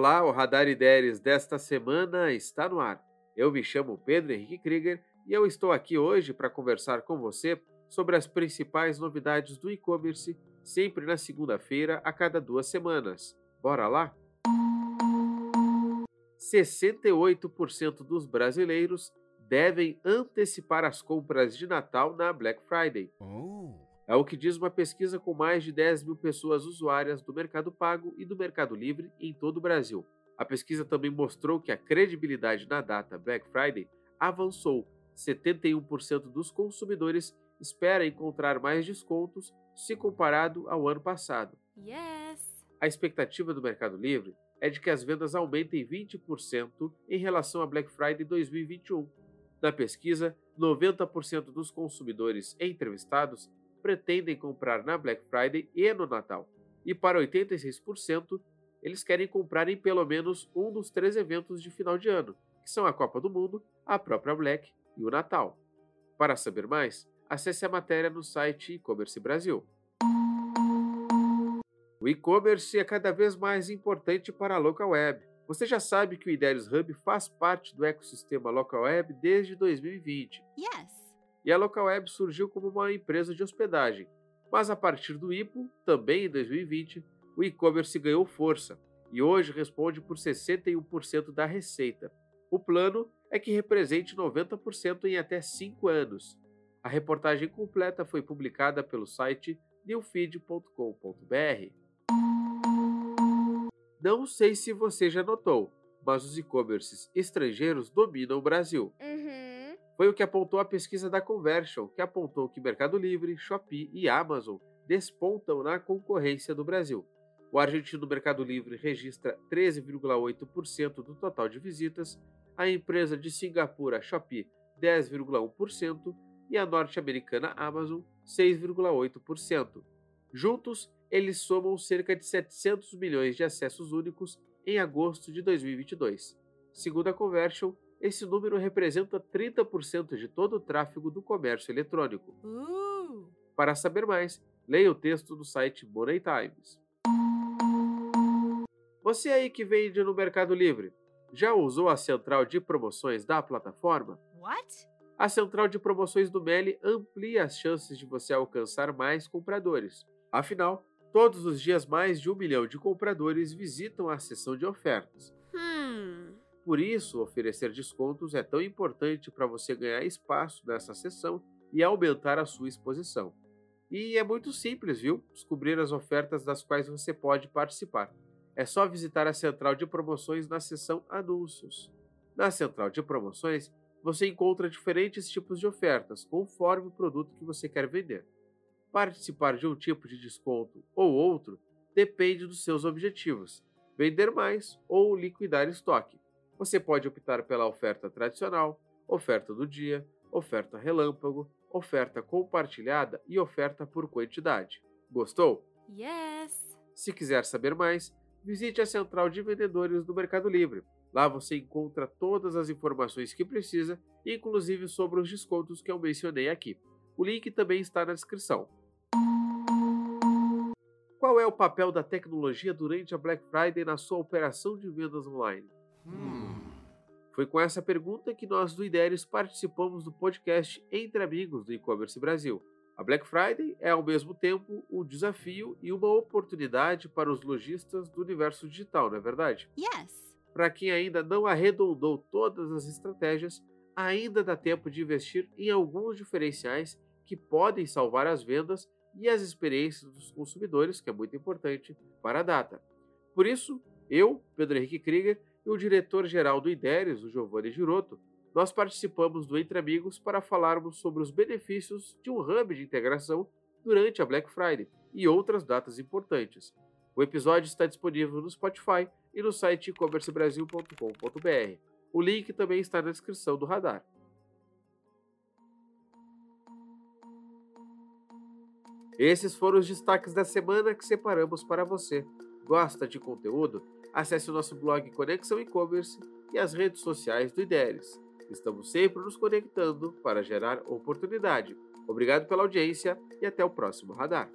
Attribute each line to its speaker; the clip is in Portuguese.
Speaker 1: Olá, o Radar Ideias desta semana está no ar. Eu me chamo Pedro Henrique Krieger e eu estou aqui hoje para conversar com você sobre as principais novidades do e-commerce, sempre na segunda-feira a cada duas semanas. Bora lá? 68% dos brasileiros devem antecipar as compras de Natal na Black Friday. Oh. É o que diz uma pesquisa com mais de 10 mil pessoas usuárias do Mercado Pago e do Mercado Livre em todo o Brasil. A pesquisa também mostrou que a credibilidade na data Black Friday avançou. 71% dos consumidores espera encontrar mais descontos se comparado ao ano passado. Yes. A expectativa do Mercado Livre é de que as vendas aumentem 20% em relação a Black Friday 2021. Na pesquisa, 90% dos consumidores entrevistados pretendem comprar na Black Friday e no Natal, e para 86%, eles querem comprar em pelo menos um dos três eventos de final de ano, que são a Copa do Mundo, a própria Black e o Natal. Para saber mais, acesse a matéria no site E-Commerce Brasil. O e-commerce é cada vez mais importante para a local web. Você já sabe que o Ideios Hub faz parte do ecossistema local web desde 2020. Yes. E a local web surgiu como uma empresa de hospedagem, mas a partir do IPO, também em 2020, o e-commerce ganhou força e hoje responde por 61% da receita. O plano é que represente 90% em até 5 anos. A reportagem completa foi publicada pelo site newfeed.com.br. Não sei se você já notou, mas os e-commerces estrangeiros dominam o Brasil. Foi o que apontou a pesquisa da Conversion, que apontou que Mercado Livre, Shopee e Amazon despontam na concorrência do Brasil. O argentino Mercado Livre registra 13,8% do total de visitas, a empresa de Singapura Shopee 10,1% e a norte-americana Amazon 6,8%. Juntos, eles somam cerca de 700 milhões de acessos únicos em agosto de 2022. Segundo a Conversion, esse número representa 30% de todo o tráfego do comércio eletrônico. Uh! Para saber mais, leia o texto do site Money Times. Você aí que vende no Mercado Livre, já usou a central de promoções da plataforma? What? A central de promoções do Meli amplia as chances de você alcançar mais compradores. Afinal, Todos os dias, mais de um milhão de compradores visitam a seção de ofertas. Por isso, oferecer descontos é tão importante para você ganhar espaço nessa seção e aumentar a sua exposição. E é muito simples, viu? Descobrir as ofertas das quais você pode participar. É só visitar a central de promoções na seção Anúncios. Na central de promoções, você encontra diferentes tipos de ofertas, conforme o produto que você quer vender. Participar de um tipo de desconto ou outro depende dos seus objetivos, vender mais ou liquidar estoque. Você pode optar pela oferta tradicional, oferta do dia, oferta relâmpago, oferta compartilhada e oferta por quantidade. Gostou? Yes! Se quiser saber mais, visite a central de vendedores do Mercado Livre. Lá você encontra todas as informações que precisa, inclusive sobre os descontos que eu mencionei aqui. O link também está na descrição. Qual é o papel da tecnologia durante a Black Friday na sua operação de vendas online? Hum. Foi com essa pergunta que nós do Ideios participamos do podcast Entre Amigos do E-Commerce Brasil. A Black Friday é ao mesmo tempo um desafio e uma oportunidade para os lojistas do universo digital, não é verdade? Yes. Para quem ainda não arredondou todas as estratégias, ainda dá tempo de investir em alguns diferenciais que podem salvar as vendas e as experiências dos consumidores, que é muito importante para a data. Por isso, eu, Pedro Henrique Krieger, e o diretor-geral do IDERES, o Giovanni Giroto, nós participamos do Entre Amigos para falarmos sobre os benefícios de um hub de integração durante a Black Friday e outras datas importantes. O episódio está disponível no Spotify e no site e-commercebrasil.com.br. O link também está na descrição do radar. Esses foram os destaques da semana que separamos para você. Gosta de conteúdo? Acesse o nosso blog Conexão E-Commerce e as redes sociais do IDERES. Estamos sempre nos conectando para gerar oportunidade. Obrigado pela audiência e até o próximo radar.